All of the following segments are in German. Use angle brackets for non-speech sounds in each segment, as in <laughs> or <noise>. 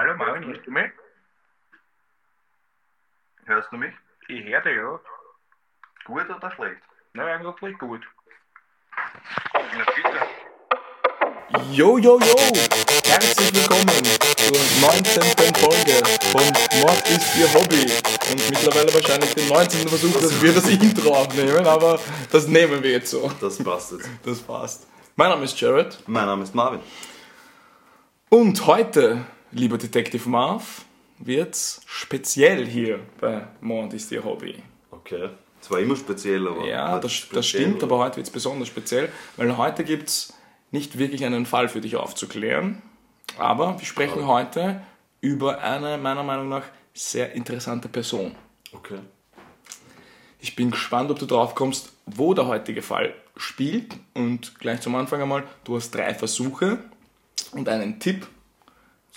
hallo Marvin, hörst du mich? Hörst du mich? Ich höre dich, ja. Gut oder schlecht? Na, eigentlich gut. Na bitte. Yo, yo, yo! Herzlich willkommen zur 19. Folge von Mord ist Ihr Hobby. Und mittlerweile wahrscheinlich den 19. Versuch, dass wir das Intro aufnehmen, aber das nehmen wir jetzt so. Das passt jetzt. Das passt. Mein Name ist Jared. Mein Name ist Marvin. Und heute, lieber Detective Marv, wird's speziell hier bei Mord ist Ihr Hobby. Okay. Es war immer speziell, aber. Ja, heute das, speziell, das stimmt, aber heute wird es besonders speziell, weil heute gibt es nicht wirklich einen Fall für dich aufzuklären. Aber wir sprechen heute über eine meiner Meinung nach sehr interessante Person. Okay. Ich bin gespannt, ob du drauf kommst, wo der heutige Fall spielt. Und gleich zum Anfang einmal, du hast drei Versuche und einen Tipp.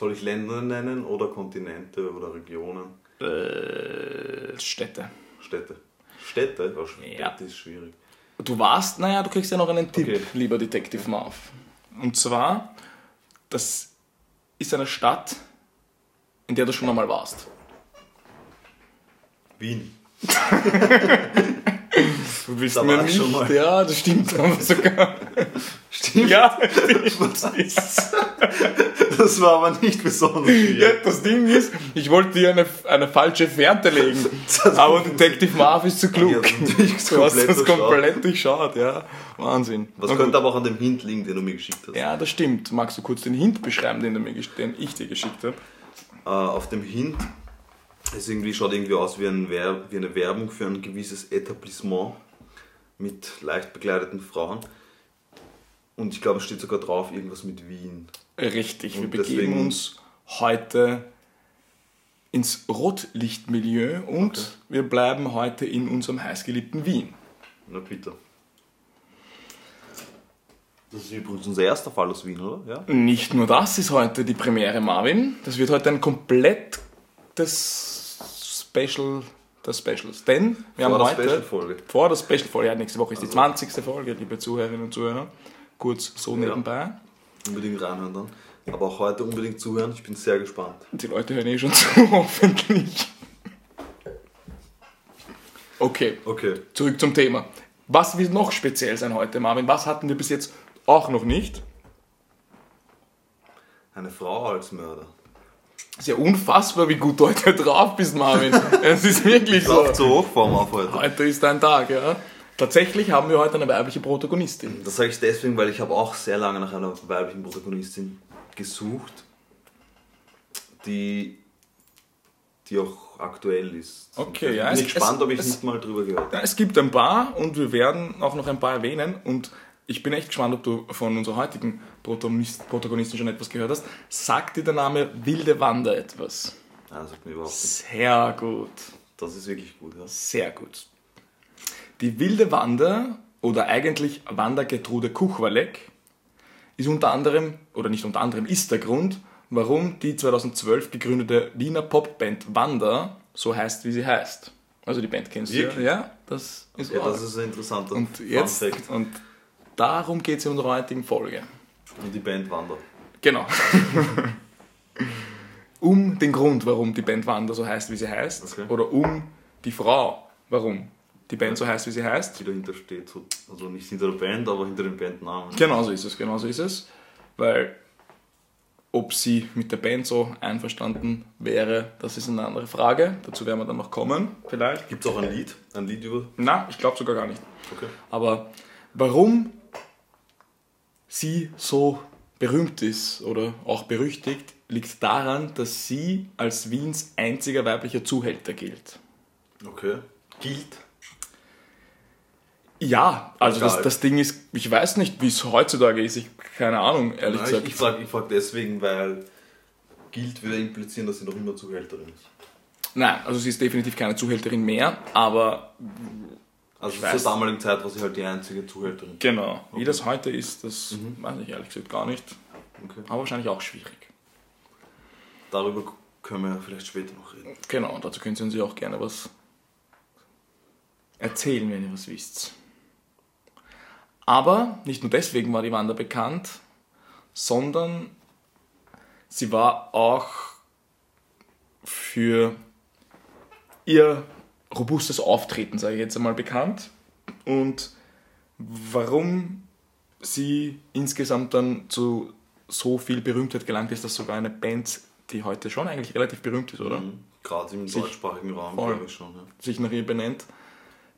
Soll ich Länder nennen oder Kontinente oder Regionen? Äh, Städte. Städte. Städte? Oh, Städte Ja. ist schwierig. Du warst, naja, du kriegst ja noch einen Tipp, Okay. lieber Detective Marv. Und zwar, das ist eine Stadt, in der du schon einmal warst. Wien. <laughs> Du bist Da mir nicht, schon mal. ja, das stimmt aber sogar. <laughs> Stimmt. ja, <laughs> Das war aber nicht besonders ja, das Ding ist, ich wollte dir eine, eine falsche Fährte legen, <laughs> aber Detective Marv ist zu klug. Ja, du hast das komplett durchschaut, ja. Wahnsinn. Was Na könnte aber auch an dem Hint liegen, den du mir geschickt hast? Ja, das stimmt. Magst du kurz den Hint beschreiben, den, du mir, den ich dir geschickt habe? Äh, auf dem Hint es irgendwie schaut irgendwie aus wie, ein Wer wie eine Werbung für ein gewisses Etablissement mit leicht bekleideten Frauen. Und ich glaube, es steht sogar drauf irgendwas mit Wien. Richtig, wir Und begeben deswegen- uns heute ins Rotlichtmilieu und Okay. wir bleiben heute in unserem heißgeliebten Wien. Na bitte. Das ist übrigens unser erster Fall aus Wien, oder? Ja? Nicht nur das ist heute die Premiere, Marvin. Das wird heute ein komplettes Special des Specials. Denn wir Vor haben der heute Special-Folge. vor der Special-Folge, ja, nächste Woche ist die 20. Folge, liebe Zuhörerinnen und Zuhörer. Kurz so Ja. nebenbei. Unbedingt reinhören dann. Aber auch heute unbedingt zuhören. Ich bin sehr gespannt. Die Leute hören eh schon <laughs> zu, hoffentlich. Okay. Okay. Zurück zum Thema. Was wird noch speziell sein heute, Marvin? Was hatten wir bis jetzt auch noch nicht? Eine Frau als Mörder. Ist ja unfassbar, wie gut du heute drauf bist, Marvin. <laughs> Es ist wirklich Ich so. laufe zur Hochform auf heute. Heute ist dein Tag, ja. Tatsächlich haben wir heute eine weibliche Protagonistin. Das sage ich deswegen, weil ich habe auch sehr lange nach einer weiblichen Protagonistin gesucht, die, die auch aktuell ist. Okay, Und ja, Bin es- ich gespannt, es- ob ich es- nicht mal drüber gehört habe. Es gibt ein paar und wir werden auch noch ein paar erwähnen. Und ich bin echt gespannt, ob du von unserer heutigen Protagonist, Protagonistin schon etwas gehört hast. Sagt dir der Name Wilde Wander etwas? Nein, das sagt mir überhaupt nicht. Sehr gut. Das ist wirklich gut. Ja. Sehr gut. Die wilde Wander oder eigentlich Wanda Gertrude Kuchwalek ist unter anderem, oder nicht unter anderem, ist der Grund, warum die 2012 gegründete Wiener Popband Wanda so heißt, wie sie heißt. Also die Band kennst du ja. Wirklich? Ja, das ist Ja, das ist ein interessanter Und jetzt, Fact. und darum geht es in unserer heutigen Folge. Und die Band wandert. Genau. <laughs> um den Grund, warum die Band Wanda so heißt, wie sie heißt. Okay. Oder um die Frau, warum die Band so heißt, wie sie heißt. Die dahinter steht. So, also nicht hinter der Band, aber hinter dem Bandnamen. Genau so ist es, genau so ist es. Weil ob sie mit der Band so einverstanden wäre, das ist eine andere Frage. Dazu werden wir dann noch kommen, vielleicht. Gibt es auch ein Lied? Ein Lied über. Na, ich glaube sogar gar nicht. Okay. Aber warum sie so berühmt ist oder auch berüchtigt, liegt daran, dass sie als Wiens einziger weiblicher Zuhälter gilt. Okay. Gilt. Ja, also das, das Ding ist, ich weiß nicht, wie es heutzutage ist. Ich keine Ahnung, ehrlich Nein, gesagt. ich ich frage frag deswegen, weil gilt würde implizieren, dass sie noch immer Zuhälterin ist. Nein, also sie ist definitiv keine Zuhälterin mehr, aber Also Ich zur damaligen Zeit war sie halt die einzige Zuhälterin. genau, wie das heute ist, das weiß ich ehrlich gesagt gar nicht. Okay. Aber wahrscheinlich auch schwierig. Darüber können wir vielleicht später noch reden. Genau, dazu können Sie uns ja auch gerne was erzählen, wenn ihr was wisst. Aber nicht nur deswegen war die Wanda bekannt, sondern sie war auch für ihr robustes Auftreten, sage ich jetzt einmal, bekannt. Und warum sie insgesamt dann zu so viel Berühmtheit gelangt ist, dass sogar eine Band, die heute schon eigentlich relativ berühmt ist, oder? Mhm. Gerade im Sich- deutschsprachigen Raum, glaube ich schon. Ja. sich nach ihr benennt.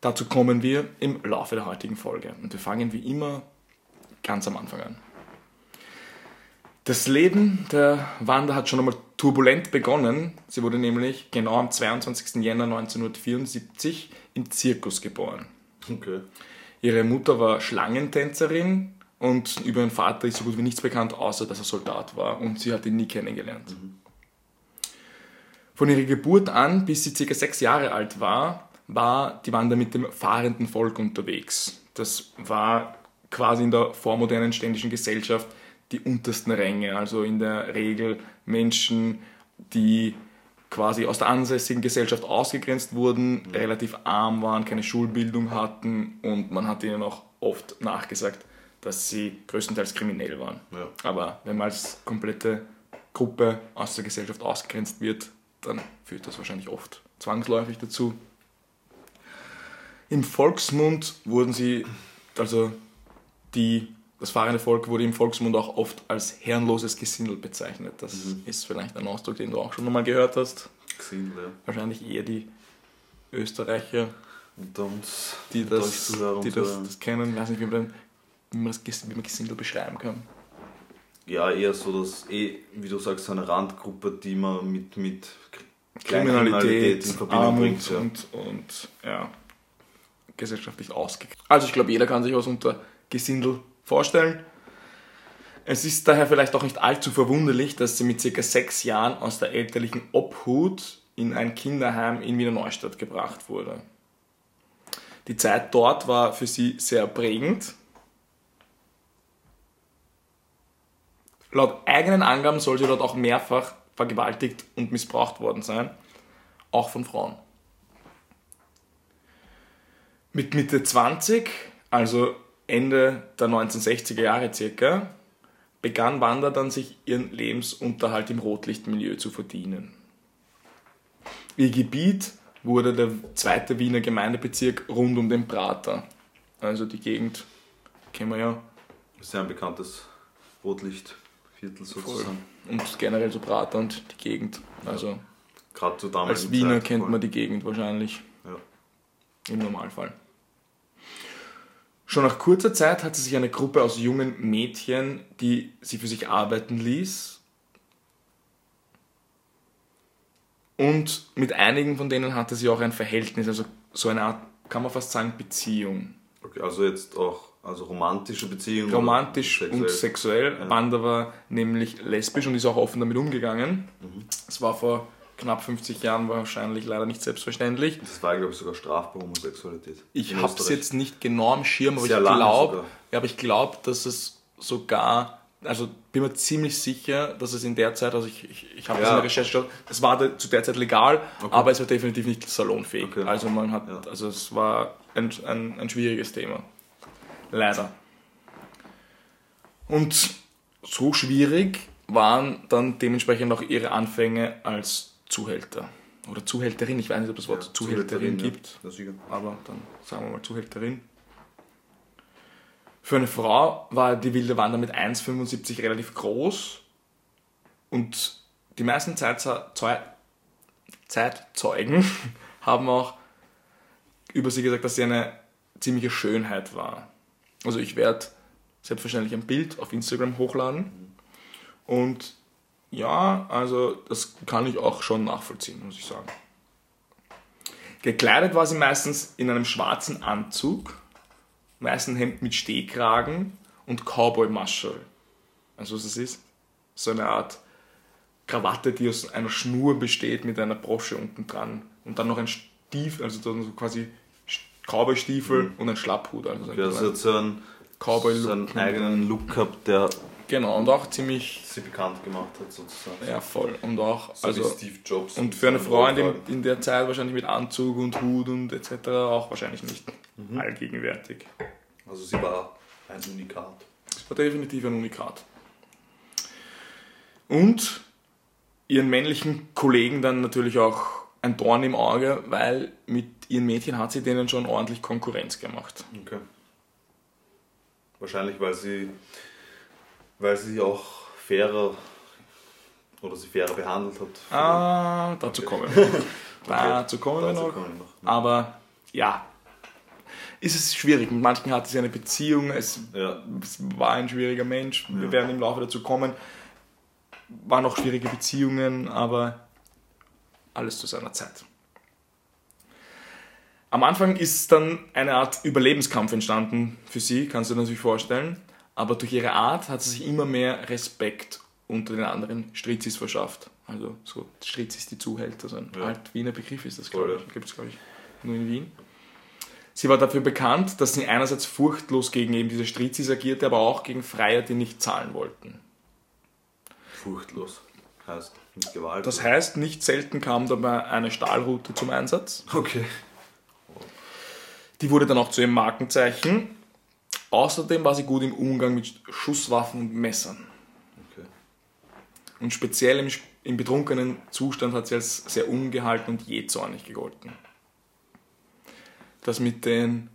Dazu kommen wir im Laufe der heutigen Folge. Und wir fangen wie immer ganz am Anfang an. Das Leben der Wanda hat schon einmal turbulent begonnen. Sie wurde nämlich genau am 22. Jänner 1974 im Zirkus geboren. Okay. Ihre Mutter war Schlangentänzerin und über ihren Vater ist so gut wie nichts bekannt, außer dass er Soldat war und sie hat ihn nie kennengelernt. Von ihrer Geburt an, bis sie ca. sechs Jahre alt war, war die Wanda mit dem fahrenden Volk unterwegs. Das war quasi in der vormodernen ständischen Gesellschaft die untersten Ränge, also in der Regel Menschen, die quasi aus der ansässigen Gesellschaft ausgegrenzt wurden, relativ arm waren, keine Schulbildung hatten und man hat ihnen auch oft nachgesagt, dass sie größtenteils kriminell waren. Ja. Aber wenn man als komplette Gruppe aus der Gesellschaft ausgegrenzt wird, dann führt das wahrscheinlich oft zwangsläufig dazu. Im Volksmund wurden sie, also die, das fahrende Volk wurde im Volksmund auch oft als herrenloses Gesindel bezeichnet. Das ist vielleicht ein Ausdruck, den du auch schon mal gehört hast. Gesehen, ja. Wahrscheinlich eher die Österreicher, Und uns die das, die das, das kennen. Ich weiß nicht, wie man, wie man, das, wie man Gesindel beschreiben kann. Ja, eher so, dass eh, wie du sagst, so eine Randgruppe, die man mit, mit Kriminalität, in Verbindung Armut bringt. Ja. und, und ja, gesellschaftlich ausgegrenzt. Also ich glaube, jeder kann sich was unter Gesindel vorstellen. Es ist daher vielleicht auch nicht allzu verwunderlich, dass sie mit circa sechs Jahren aus der elterlichen Obhut in ein Kinderheim in Wiener Neustadt gebracht wurde. Die Zeit dort war für sie sehr prägend. Laut eigenen Angaben soll sie dort auch mehrfach vergewaltigt und missbraucht worden sein, auch von Frauen. Mit Mitte 20, also Ende der 1960er Jahre circa, begann Wanda dann sich ihren Lebensunterhalt im Rotlichtmilieu zu verdienen. Ihr Gebiet wurde der zweite Wiener Gemeindebezirk rund um den Prater. Also die Gegend kennen wir ja Sehr ein bekanntes Rotlichtviertel sozusagen. und generell so Prater und die Gegend. Also Gerade zu damaligen als Wiener Zeit kennt voll. man die Gegend wahrscheinlich Ja. im Normalfall. Schon nach kurzer Zeit hatte sich eine Gruppe aus jungen Mädchen, die sie für sich arbeiten ließ. Und mit einigen von denen hatte sie auch ein Verhältnis, also so eine Art, kann man fast sagen, Beziehung. Okay, also jetzt auch also romantische Beziehungen. romantisch oder und sexuell. Ja. Wanda war nämlich lesbisch und ist auch offen damit umgegangen. Mhm. Es war vor knapp 50 Jahren wahrscheinlich leider nicht selbstverständlich. Das war, glaube ich, sogar strafbar Homosexualität. Ich habe es jetzt nicht genau am Schirm, aber Sehr ich glaube, ja, aber ich glaube, dass es sogar, also bin mir ziemlich sicher, dass es in der Zeit, also ich, ich, ich habe das Ja. in der Recherche geschaut, es war zu der Zeit legal, aber es war definitiv nicht salonfähig. Okay. Also man hat, Ja. also es war ein, ein, ein schwieriges Thema. Leider. Und so schwierig waren dann dementsprechend auch ihre Anfänge als Zuhälter. Oder Zuhälterin, ich weiß nicht, ob das Wort Ja, Zuhälterin ja. gibt Ja, aber dann sagen wir mal Zuhälterin. Für eine Frau war die wilde Wanda mit 1,75 relativ groß und die meisten Zeitzeu Zeu Zeitzeugen <laughs> haben auch über sie gesagt, dass sie eine ziemliche Schönheit war. Also ich werde selbstverständlich ein Bild auf Instagram hochladen und ja, also das kann ich auch schon nachvollziehen, muss ich sagen. Gekleidet war sie meistens in einem schwarzen Anzug, weißen Hemd mit Stehkragen und Cowboy-Maschel. Also was das ist? So eine Art Krawatte, die aus einer Schnur besteht mit einer Brosche unten dran. Und dann noch ein Stiefel, also so quasi Cowboy-Stiefel und ein Schlapphut. Also so ein kleiner hat so einen, Cowboy-Look. so einen eigenen Look gehabt, der Genau, und auch ziemlich, sie bekannt gemacht hat, sozusagen. ja voll. Und auch, So also, Steve Jobs. Und für eine Frau in, dem, in der Zeit wahrscheinlich mit Anzug und Hut und etc. auch wahrscheinlich nicht Mhm. allgegenwärtig. Also sie war ein Unikat. Das war definitiv ein Unikat. Und ihren männlichen Kollegen dann natürlich auch ein Dorn im Auge, weil mit ihren Mädchen hat sie denen schon ordentlich Konkurrenz gemacht. Okay. Wahrscheinlich, weil sie, weil sie auch fairer oder sie fairer behandelt hat. Ah, dazu kommen wir. <laughs> Dazu kommen wir Dazu noch. kommen wir noch. Aber ja, ist es schwierig. Mit manchen hatte sie eine Beziehung, es, Ja. es war ein schwieriger Mensch. Wir werden im Laufe dazu kommen. Waren auch schwierige Beziehungen, aber alles zu seiner Zeit. Am Anfang ist dann eine Art Überlebenskampf entstanden für sie, kannst du dir natürlich vorstellen. Aber durch ihre Art hat sie sich immer mehr Respekt unter den anderen Strizis verschafft. Also so Strizis, die zuhält. Also ein Ja. alt Wiener Begriff ist das, glaube ich. Gibt es, glaube ich, nur in Wien. Sie war dafür bekannt, dass sie einerseits furchtlos gegen eben diese Strizis agierte, aber auch gegen Freier, die nicht zahlen wollten. Furchtlos. Heißt, mit Gewalt. Das heißt, nicht selten kam dabei eine Stahlrute zum Einsatz. Okay. Die wurde dann auch zu ihrem Markenzeichen. Außerdem war sie gut im Umgang mit Schusswaffen und Messern. okay. Und speziell im, im betrunkenen Zustand hat sie als sehr ungehalten und jähzornig gegolten. Das mit, den,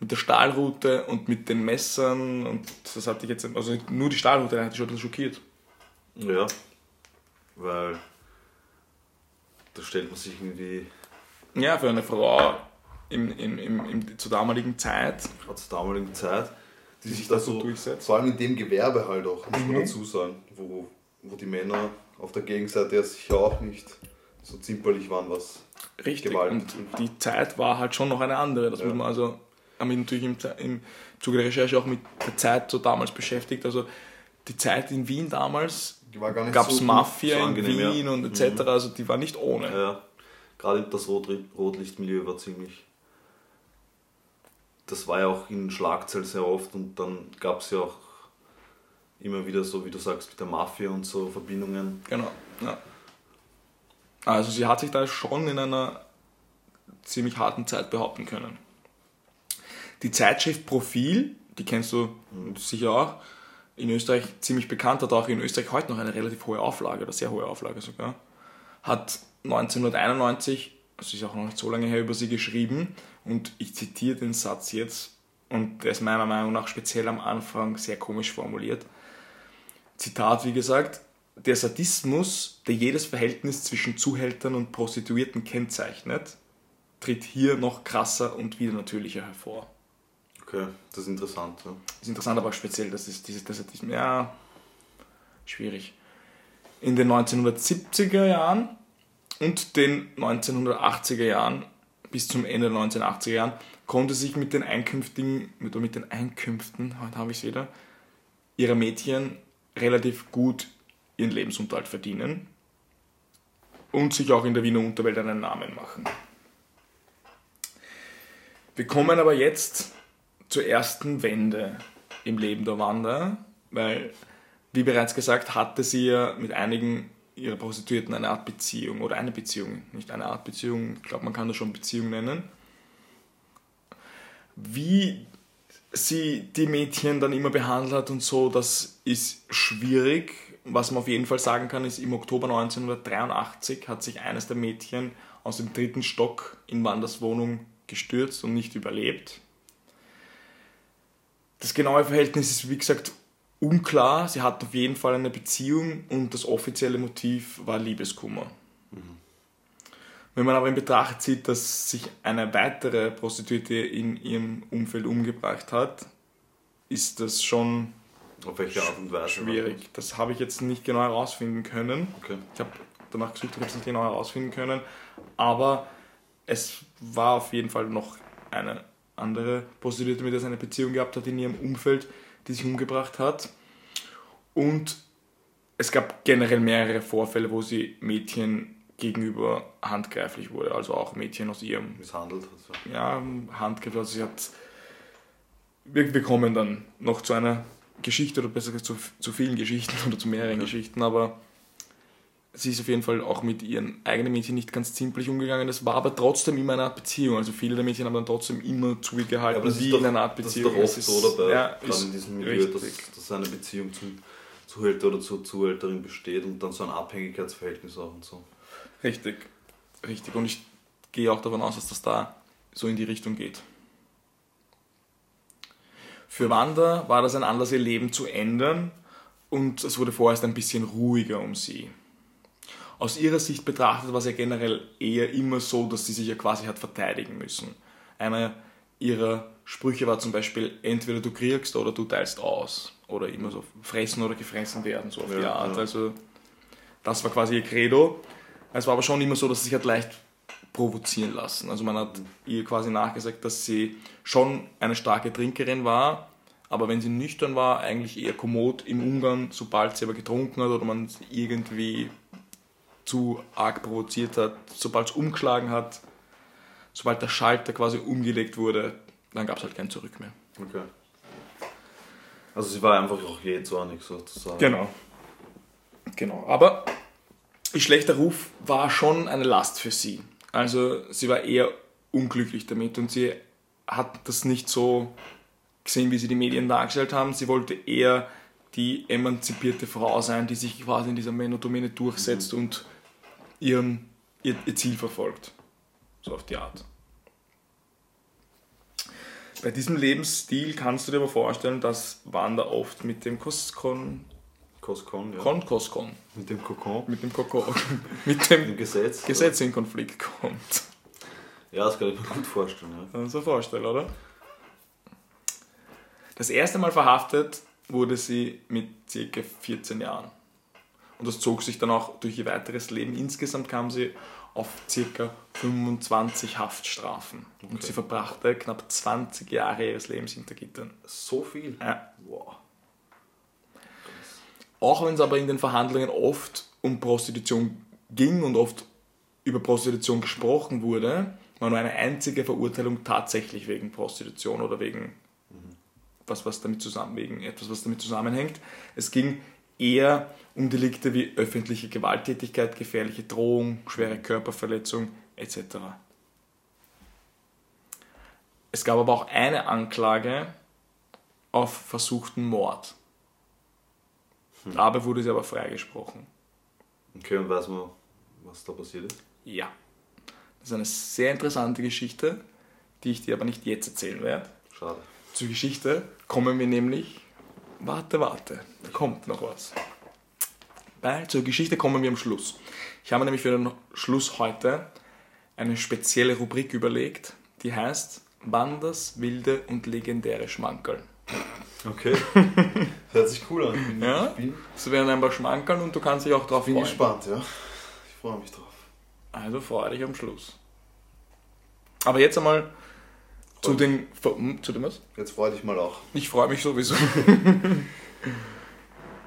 mit der Stahlrute und mit den Messern, und das hatte ich jetzt, also nur die Stahlrute hat mich schon ein bisschen schockiert. Ja. Weil da stellt man sich irgendwie Ja, für eine Frau im, im, im, im, zur damaligen Zeit. gerade zur damaligen Zeit, die sich sich da so durchsetzt. Vor allem in dem Gewerbe halt auch, muss man Mhm. dazu sagen, wo, wo die Männer auf der Gegenseite ja sicher auch nicht so zimperlich waren, was Richtig. Gewalt. Und die Zeit war halt schon noch eine andere. Das Ja. muss man also, haben wir natürlich im, im Zuge der Recherche auch mit der Zeit so damals beschäftigt. Also die Zeit in Wien damals die gab es so, Mafia so in angenehm, ja. Mhm. Wien und etc. Also die war nicht ohne. Ja, gerade das Rot Rotlichtmilieu war ziemlich. Das war ja auch in Schlagzeilen sehr oft und dann gab es ja auch immer wieder so, wie du sagst, mit der Mafia und so Verbindungen. Genau. Ja. Also sie hat sich da schon in einer ziemlich harten Zeit behaupten können. Die Zeitschrift Profil, die kennst du sicher auch, in Österreich ziemlich bekannt, hat auch in Österreich heute noch eine relativ hohe Auflage, oder sehr hohe Auflage sogar, hat 1991, das ist auch noch nicht so lange her, über sie geschrieben und ich zitiere den Satz jetzt und der ist meiner Meinung nach speziell am Anfang sehr komisch formuliert. Zitat, wie gesagt, der Sadismus, der jedes Verhältnis zwischen Zuhältern und Prostituierten kennzeichnet, tritt hier noch krasser und wieder natürlicher hervor. Okay, das ist interessant. Ja. Das ist interessant, aber speziell, das ist dieses, das ist, ja, schwierig. In den 1970er Jahren und den 1980er Jahren bis zum Ende der 1980er Jahren konnte sich mit den Einkünftigen, mit, mit den Einkünften, heute habe ich es wieder, ihrer Mädchen relativ gut ihren Lebensunterhalt verdienen und sich auch in der Wiener Unterwelt einen Namen machen. Wir kommen aber jetzt zur ersten Wende im Leben der Wanda, weil, wie bereits gesagt, hatte sie ja mit einigen ihrer Prostituierten eine Art Beziehung oder eine Beziehung, nicht eine Art Beziehung, ich glaube, man kann das schon Beziehung nennen. Wie sie die Mädchen dann immer behandelt hat und so, das ist schwierig. Was man auf jeden Fall sagen kann, ist, im Oktober 1983 hat sich eines der Mädchen aus dem dritten Stock in Wanders Wohnung gestürzt und nicht überlebt. Das genaue Verhältnis ist, wie gesagt, unklar. Sie hat auf jeden Fall eine Beziehung und das offizielle Motiv war Liebeskummer. Wenn man aber in Betracht zieht, dass sich eine weitere Prostituierte in ihrem Umfeld umgebracht hat, ist das schon Auf welche Art und Weise? schwierig. Das habe ich jetzt nicht genau herausfinden können. Okay. Ich habe danach gesucht, ich habe es nicht genau herausfinden können. Aber es war auf jeden Fall noch eine andere Prostituierte, mit der sie eine Beziehung gehabt hat in ihrem Umfeld, die sich umgebracht hat. Und es gab generell mehrere Vorfälle, wo sie Mädchen gegenüber handgreiflich wurde. Also auch Mädchen aus ihrem Misshandelt. Also. ja, handgreiflich. Also sie hat. Wir, wir kommen dann noch zu einer Geschichte oder besser gesagt zu, zu vielen Geschichten <laughs> oder zu mehreren Geschichten, aber sie ist auf jeden Fall auch mit ihren eigenen Mädchen nicht ganz zimperlich umgegangen. Es war aber trotzdem immer eine Art Beziehung. Also viele der Mädchen haben dann trotzdem immer zu ihr gehalten, Ja, aber das wie doch, in einer Art das ist Beziehung. doch oft so dabei, ja, in diesem Milieu, dass, dass eine Beziehung zum, Zuhälter oder zur Zuhälterin besteht und dann so ein Abhängigkeitsverhältnis auch und so. Richtig, richtig. Und ich gehe auch davon aus, dass das da so in die Richtung geht. Für Wanda war das ein Anlass, ihr Leben zu ändern und es wurde vorerst ein bisschen ruhiger um sie. Aus ihrer Sicht betrachtet war es ja generell eher immer so, dass sie sich ja quasi hat verteidigen müssen. Einer ihrer Sprüche war zum Beispiel, entweder du kriegst oder du teilst aus. Oder immer so fressen oder gefressen werden, so auf die Ja, Art. ja. Also das war quasi ihr Credo. Es war aber schon immer so, dass sie sich hat leicht provozieren lassen. Also man hat ihr quasi nachgesagt, dass sie schon eine starke Trinkerin war, aber wenn sie nüchtern war, eigentlich eher kommod im Umgang, sobald sie aber getrunken hat oder man irgendwie zu arg provoziert hat, sobald es umgeschlagen hat, sobald der Schalter quasi umgelegt wurde, dann gab es halt kein Zurück mehr. Okay. Also sie war einfach auch je zornig sozusagen. Genau. Genau. Aber ihr schlechter Ruf war schon eine Last für sie. Also sie war eher unglücklich damit und sie hat das nicht so gesehen, wie sie die Medien dargestellt haben. Sie wollte eher die emanzipierte Frau sein, die sich quasi in dieser Männerdomäne durchsetzt und ihren, ihr, ihr Ziel verfolgt. So auf die Art. Bei diesem Lebensstil kannst du dir aber vorstellen, dass Wanda oft mit dem Koskon, Koskon, ja. Kon Koskon, Mit dem Kokon, mit dem Koko, <laughs> mit dem dem Gesetz. Gesetz in Konflikt kommt. Ja, das kann ich mir gut vorstellen. Ja. Kann man so vorstellen, oder? Das erste Mal verhaftet wurde sie mit ca. 14 Jahren. Und das zog sich dann auch durch ihr weiteres Leben. Insgesamt kam sie auf ca. 25 Haftstrafen. Und Okay. sie verbrachte knapp 20 Jahre ihres Lebens hinter Gittern. So viel? Ja. Wow. Auch wenn es aber in den Verhandlungen oft um Prostitution ging und oft über Prostitution gesprochen wurde, war nur eine einzige Verurteilung tatsächlich wegen Prostitution oder wegen was, was damit zusammen, wegen etwas, was damit zusammenhängt. Es ging eher um Delikte wie öffentliche Gewalttätigkeit, gefährliche Drohung, schwere Körperverletzung etc. Es gab aber auch eine Anklage auf versuchten Mord. Dabei wurde sie aber freigesprochen. Okay, und weiß man, was da passiert ist? Ja. Das ist eine sehr interessante Geschichte, die ich dir aber nicht jetzt erzählen werde. Schade. Zur Geschichte kommen wir nämlich. Warte, warte, da kommt noch was. Bei, zur Geschichte kommen wir am Schluss. Ich habe mir nämlich für den Schluss heute eine spezielle Rubrik überlegt, die heißt Wanders wilde und legendäre Schmankerl. Okay. <laughs> Hört sich cool an. Bin, Ja? bin, Es werden ein paar Schmankerl und du kannst dich auch drauf bin freuen. gespannt, ja. Ich freue mich drauf. Also freue dich am Schluss. Aber jetzt einmal zu den. hm, Zu dem was? Jetzt freu dich mal auch. Ich freue mich sowieso. <laughs>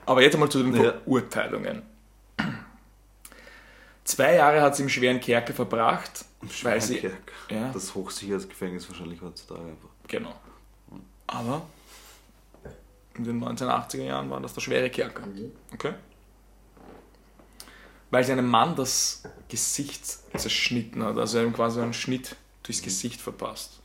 Aber jetzt einmal zu den Ja. Verurteilungen. Zwei Jahre hat sie im schweren Kerker verbracht, weil sie. Kerk. Ja, Das Hochsicherheitsgefängnis wahrscheinlich heutzutage einfach. genau. Aber in den 1980er Jahren war das der schwere Kerker. Okay? Weil sie einem Mann das Gesicht zerschnitten hat, also ihm quasi einen Schnitt durchs Gesicht verpasst.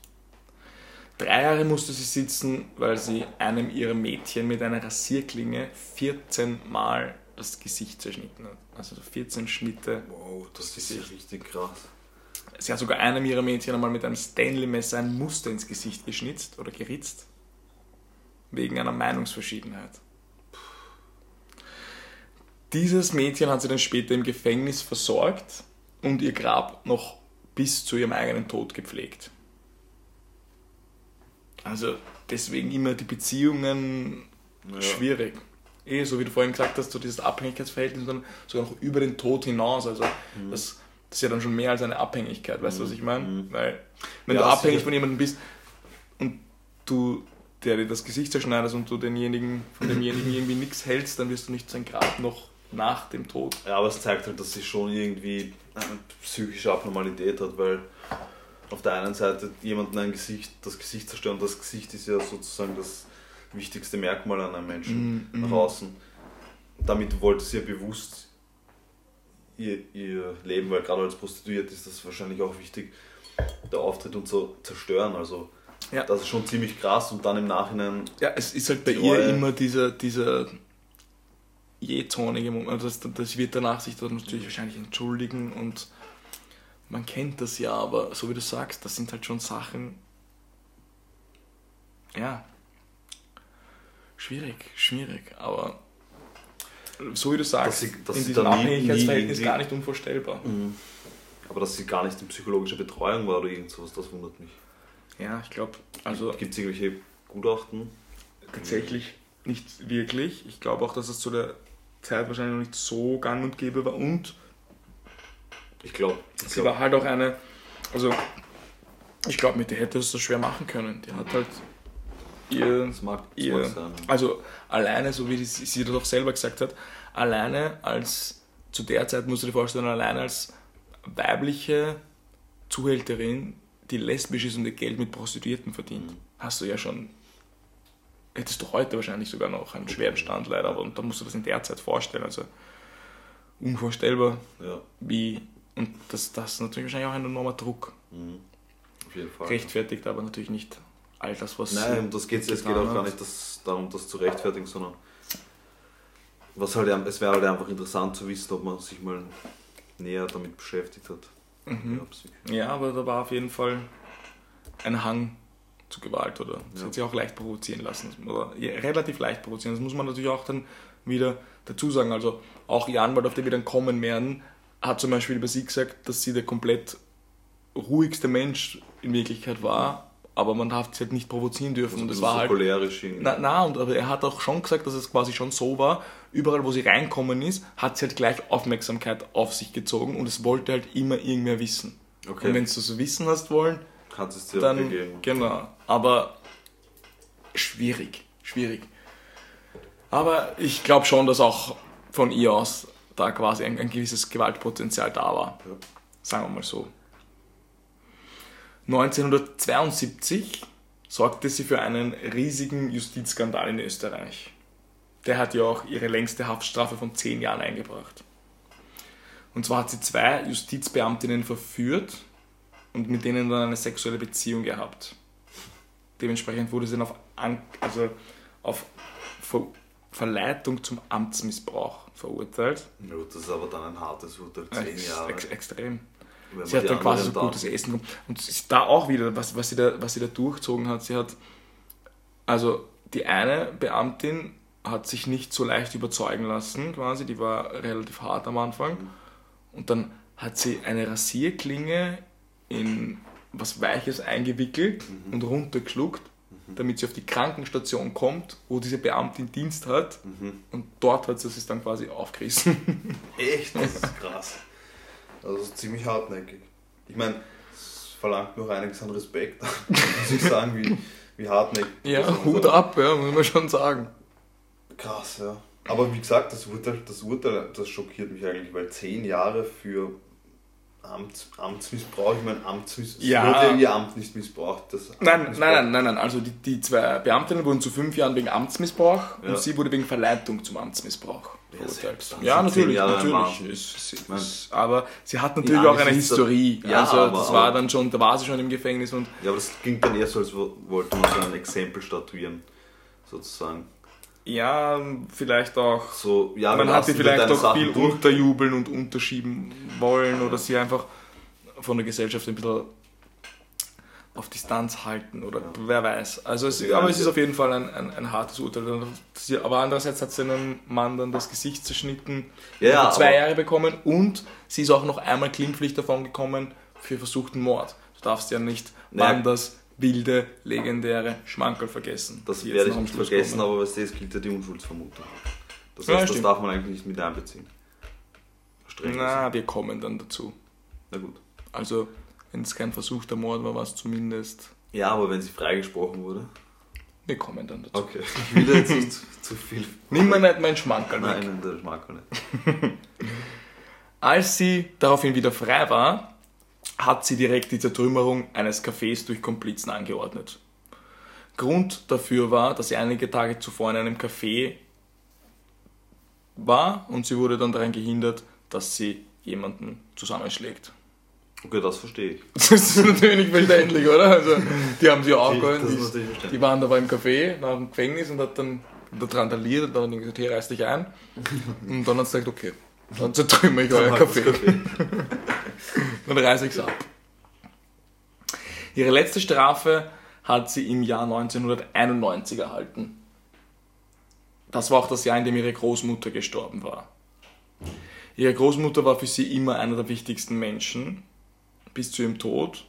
Drei Jahre musste sie sitzen, weil sie einem ihrer Mädchen mit einer Rasierklinge 14 Mal das Gesicht zerschnitten hat. Also 14 Schnitte. Wow, das ist ist ja richtig krass. Sie hat sogar einem ihrer Mädchen einmal mit einem Stanley-Messer ein Muster ins Gesicht geschnitzt oder geritzt. Wegen einer Meinungsverschiedenheit. Dieses Mädchen hat sie dann später im Gefängnis versorgt und ihr Grab noch bis zu ihrem eigenen Tod gepflegt. Also deswegen immer die Beziehungen Ja. schwierig. Eh, so wie du vorhin gesagt hast, so dieses Abhängigkeitsverhältnis und dann sogar noch über den Tod hinaus. Also das, das ist ja dann schon mehr als eine Abhängigkeit, weißt du, was ich meine? Weil wenn Ja, du abhängig von jemandem bist und du der dir das Gesicht zerschneidest und du denjenigen, von demjenigen irgendwie nichts hältst, dann wirst du nicht sein Grab noch nach dem Tod. Ja, aber es zeigt halt, dass sie schon irgendwie eine psychische Abnormalität hat, weil auf der einen Seite jemanden ein Gesicht, das Gesicht zerstören, das Gesicht ist ja sozusagen das wichtigste Merkmal an einem Menschen Mhm, nach mhm. außen. Damit wollte sie ja bewusst ihr, ihr Leben, weil gerade als Prostituiert ist das wahrscheinlich auch wichtig, der Auftritt und so zerstören. Also Ja. das ist schon ziemlich krass und dann im Nachhinein Ja, es ist halt bei ihr immer dieser, dieser jähzornige Moment. Das, das wird danach sich dann natürlich wahrscheinlich entschuldigen und man kennt das ja, aber so wie du sagst, das sind halt schon Sachen. Ja. Schwierig, schwierig, aber so wie du sagst, Dass sie- dass in diesem Abhängigkeitsverhältnis gar nicht unvorstellbar. Aber dass sie gar nicht in psychologischer Betreuung war oder irgend sowas, das wundert mich. Ja, ich glaube, also Gibt es irgendwelche Gutachten? tatsächlich nicht wirklich. Ich glaube auch, dass es zu der Zeit wahrscheinlich noch nicht so gang und gäbe war und Ich glaube. Sie glaub, war halt auch eine, also ich glaube, mit der hätte es das schwer machen können. Die hat halt ihr, das mag, das ihr also alleine, so wie sie, sie das auch selber gesagt hat, alleine als, zu der Zeit musst du dir vorstellen, alleine als weibliche Zuhälterin, die lesbisch ist und ihr Geld mit Prostituierten verdient, Mhm. hast du ja schon, hättest du heute wahrscheinlich sogar noch einen schweren Stand leider, aber und da musst du das in der Zeit vorstellen, also unvorstellbar, Ja, wie, und das, das ist natürlich wahrscheinlich auch ein enormer Druck, mhm. auf jeden Fall. rechtfertigt aber natürlich nicht all das, was Nein, um das geht's, es geht auch gar nicht das, darum, das zu rechtfertigen, sondern was halt, es wäre halt einfach interessant zu wissen, ob man sich mal näher damit beschäftigt hat. Mhm. Ja, aber da war auf jeden Fall ein Hang zu Gewalt oder sie Ja. hat sich auch leicht provozieren lassen. Oder relativ leicht provozieren. Das muss man natürlich auch dann wieder dazu sagen. Also auch Jan, weil auf den wir dann kommen werden, hat zum Beispiel über sie gesagt, dass sie der komplett ruhigste Mensch in Wirklichkeit war, aber man darf sie halt nicht provozieren dürfen. Also und es bisschen war halt cholerisch irgendwie. na, na, und aber er hat auch schon gesagt, dass es quasi schon so war, überall wo sie reinkommen ist, hat sie halt gleich Aufmerksamkeit auf sich gezogen und es wollte halt immer irgendwer wissen. Okay. Und wenn du so wissen hast wollen, Hat es dir dann gegeben. genau. Aber schwierig, schwierig. Aber ich glaube schon, dass auch von ihr aus da quasi ein, ein gewisses Gewaltpotenzial da war. Ja. Sagen wir mal so. 1972 sorgte sie für einen riesigen Justizskandal in Österreich. Der hat ja auch ihre längste Haftstrafe von 10 Jahren eingebracht. Und zwar hat sie zwei Justizbeamtinnen verführt und mit denen dann eine sexuelle Beziehung gehabt. Dementsprechend wurde sie dann auf, An also auf Ver Verleitung zum Amtsmissbrauch verurteilt. Ja, das ist aber dann ein hartes Urteil, zehn Ex Jahre. ex extrem. Wenn Sie hat dann quasi so gutes Essen bekommen. Und da auch wieder, was, was, sie da, was sie da durchzogen hat, sie hat, also die eine Beamtin hat sich nicht so leicht überzeugen lassen, quasi, die war relativ hart am Anfang. Und dann hat sie eine Rasierklinge in was Weiches eingewickelt und runtergeschluckt, damit sie auf die Krankenstation kommt, wo diese Beamtin Dienst hat. Und dort hat sie es dann quasi aufgerissen. <laughs> Echt? Das ist krass. Also das ist ziemlich hartnäckig. Ich meine, es verlangt noch einiges an Respekt, <laughs> muss ich sagen, wie, wie hartnäckig. ja. Hut ab, ja, muss man schon sagen. Krass, ja. Aber wie gesagt, das Urteil, das Urteil, das schockiert mich eigentlich, weil zehn Jahre für Amts, Amtsmissbrauch, ich meine, Amtsmissbrauch, Ja. ja ihr Amt nicht missbraucht. Das Nein, Amtsmissbrauch- nein, nein, nein, nein. Also die, die zwei Beamtinnen wurden zu fünf Jahren wegen Amtsmissbrauch Ja. und sie wurde wegen Verleitung zum Amtsmissbrauch verurteilt. Ja, natürlich, natürlich. Es, meine, es, aber sie hat natürlich auch eine ist Historie. Ja, also aber- das war dann schon, da war sie schon im Gefängnis und Ja, aber das klingt dann eher so, als wo- wollte man so ein Exempel statuieren, sozusagen. Ja, vielleicht auch. So, ja, man hat sie vielleicht auch Sachen viel durch. unterjubeln und unterschieben wollen oder sie einfach von der Gesellschaft ein bisschen auf Distanz halten oder Ja. wer weiß. Also es, Ja, aber es ist auf jeden Fall ein, ein, ein hartes Urteil. Aber andererseits hat sie einem Mann dann das Gesicht zerschnitten, Ja, zwei Jahre bekommen und sie ist auch noch einmal glimpflich davon gekommen für versuchten Mord. Du darfst ja nicht Naja. Wanders wilde, legendäre Schmankerl vergessen. Das werde ich nicht vergessen, kommen. aber du, es gilt ja die Unschuldsvermutung. Das Ja, heißt, das stimmt. darf man eigentlich nicht mit einbeziehen. Streng Na, wir kommen dann dazu. Na gut. Also, wenn es kein versuchter Mord war, war es zumindest. Ja, aber wenn sie freigesprochen wurde. Wir kommen dann dazu. Okay. Ich will jetzt nicht zu, zu viel. Nimm mir nicht meinen Schmankerl weg. Nein, nein, das mag ich nicht. <laughs> Als sie daraufhin wieder frei war, hat sie direkt die Zertrümmerung eines Cafés durch Komplizen angeordnet. Grund dafür war, dass sie einige Tage zuvor in einem Café war und sie wurde dann daran gehindert, dass sie jemanden zusammenschlägt. Okay, das verstehe ich. <laughs> Das ist natürlich nicht verständlich, oder? Also, die haben sie auch natürlich Die, die waren da beim Café nach dem Gefängnis und hat dann da randaliert und dann hat gesagt, hey, reiß dich ein. Und dann hat sie gesagt, okay, dann zertrümmer ich euer Kaffee. Dann reiße ich ab. Ihre letzte Strafe hat sie im Jahr 1991 erhalten. Das war auch das Jahr, in dem ihre Großmutter gestorben war. Ihre Großmutter war für sie immer einer der wichtigsten Menschen, bis zu ihrem Tod.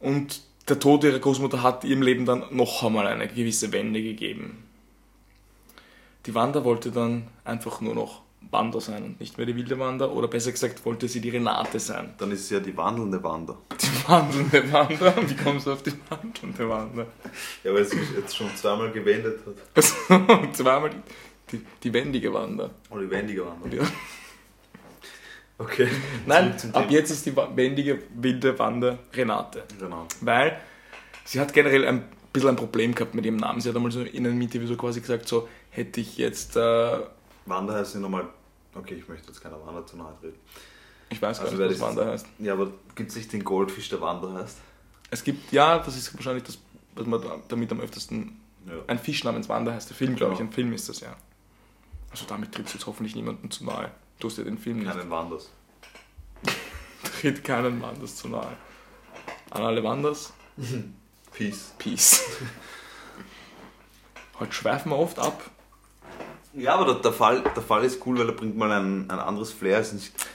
Und der Tod ihrer Großmutter hat ihrem Leben dann noch einmal eine gewisse Wende gegeben. Die Wanda wollte dann einfach nur noch Wanda sein und nicht mehr die wilde Wanda, oder besser gesagt wollte sie die Renate sein. Dann ist es ja die wandelnde Wanda. Die wandelnde Wanda. Wie kommst du auf die wandelnde Wanda? Ja, weil sie sich jetzt schon zweimal gewendet hat. Also, <laughs> zweimal die, die, wendige Wanda. Oder die wendige Wanda. Ja. Okay. Nein, Zum- zum ab jetzt ist die wendige wilde Wanda Renate. Genau. Weil sie hat generell ein bisschen ein Problem gehabt mit ihrem Namen. Sie hat einmal so in einem Interview so quasi gesagt, so hätte ich jetzt, äh, Wanda heißt ja nochmal. Okay, ich möchte jetzt keiner Wanda zu nahe treten. ich weiß gar Also nicht, wer was das- Wanda heißt. Ja, aber gibt es nicht den Goldfisch, der Wanda heißt? Es gibt, ja, das ist wahrscheinlich das, was man da- damit am öftesten, Ja. ein Fisch namens Wanda heißt der Film, glaube ich, Genau. ein Film ist das, ja. Also damit trittst du jetzt hoffentlich niemandem zu nahe. Du hast ja den Film nicht. Keinen Wanders. <laughs> Tritt keinen Wanders zu nahe. An alle Wanders, <laughs> Peace. Peace. <laughs> Heute schweifen wir oft ab. Ja, aber der, der, Fall, der Fall ist cool, weil er bringt mal ein, ein anderes Flair. Es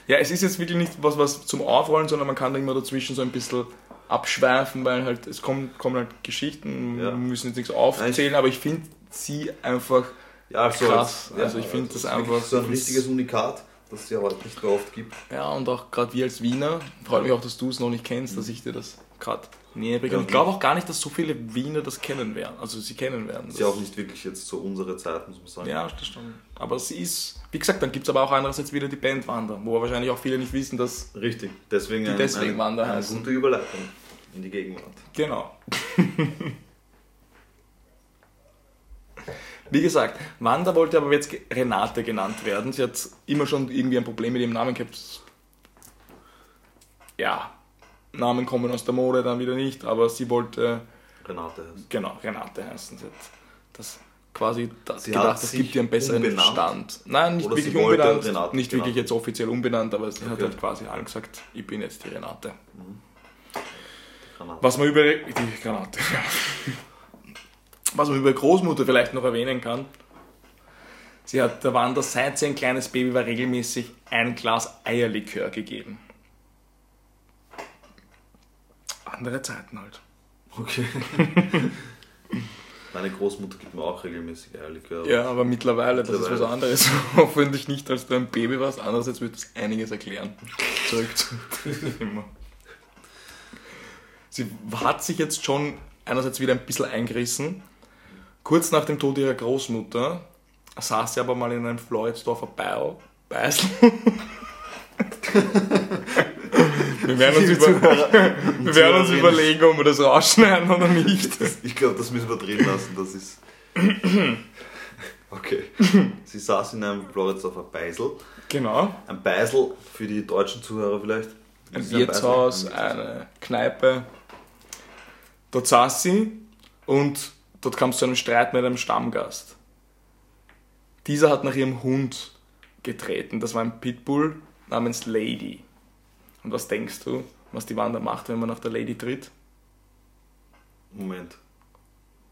Ja, es ist jetzt wirklich nicht was, was zum Aufrollen, sondern man kann da immer dazwischen so ein bisschen abschweifen, weil halt es kommen, kommen halt Geschichten, Ja. wir müssen jetzt nichts aufzählen, aber ich finde sie einfach ja, also Krass. als- Also ich finde das ist einfach- so ein richtiges Unikat, das es ja heute nicht mehr oft gibt. Ja, und auch gerade wir als Wiener, freut mich auch, dass du es noch nicht kennst, dass ich dir das gerade Und ich glaube auch gar nicht, dass so viele Wiener das kennen werden. Also sie kennen werden. Ist ja auch nicht wirklich jetzt so unsere Zeit, muss man sagen. Ja, das stimmt. Aber sie ist, wie gesagt, dann gibt es aber auch andererseits wieder die Band Wander, wo wahrscheinlich auch viele nicht wissen, dass. Richtig. Deswegen, Die ein, deswegen eine, Wanda eine heißen. gute Überleitung in die Gegenwart. Genau. <laughs> Wie gesagt, Wanda wollte aber jetzt Renate genannt werden. Sie hat immer schon irgendwie ein Problem mit ihrem Namen gehabt. Ja, Namen kommen aus der Mode, dann wieder nicht, aber sie wollte, Renate heißt. genau, Renate heißen. Sie hat das quasi das Sie gedacht, hat das gibt ihr einen besseren umbenannt? Stand. Nein, nicht Oder wirklich umbenannt, Renate nicht genannt? wirklich jetzt offiziell umbenannt, aber sie hat Okay. halt quasi allen gesagt, ich bin jetzt die Renate. Renate. Was man über die Granate. <laughs> Was man über Großmutter vielleicht noch erwähnen kann. Sie hat der Wanda, seit sie ein kleines Baby war, regelmäßig ein Glas Eierlikör gegeben. Andere Zeiten halt. Okay. <laughs> Meine Großmutter gibt mir auch regelmäßig Eierlikör. Ja, aber mittlerweile, das ist was Mittlerweile. anderes. <laughs> Hoffentlich nicht, als du ein Baby warst. Andererseits wird das einiges erklären. Zurück zu Thema. Sie hat sich jetzt schon einerseits wieder ein bisschen eingerissen. Kurz nach dem Tod ihrer Großmutter saß sie aber mal in einem Floridsdorfer Beil. <laughs> Wir werden uns, über, <laughs> wir werden uns überlegen, ob wir das rausschneiden oder nicht. Ich glaube, das müssen wir drin lassen. Das ist. Okay. Sie saß in einem Floridsdorfer Beisel. Genau. Ein Beisel für die deutschen Zuhörer vielleicht. ein Wirtshaus? Ein eine Kneipe. Dort saß sie und dort kam es zu einem Streit mit einem Stammgast. Dieser hat nach ihrem Hund getreten. Das war ein Pitbull namens Lady. Und was denkst du, was die Wanda macht, wenn man nach der Lady tritt? Moment.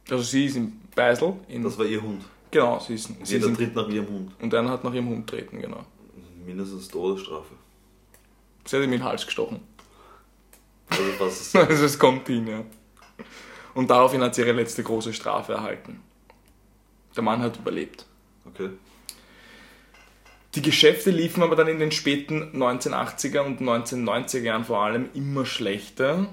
Also sie ist im Beisel. In, Das war ihr Hund. genau, sie ist, sie ist Jeder im, tritt nach ihrem Hund. Und einer hat nach ihrem Hund treten, genau. Mindestens Todesstrafe. Sie hat ihm in den Hals gestochen. Also was <laughs> ist Also es kommt hin, ja. Und daraufhin hat sie ihre letzte große Strafe erhalten. Der Mann hat überlebt. Okay. Die Geschäfte liefen aber dann in den späten 1980er und 1990er Jahren vor allem immer schlechter.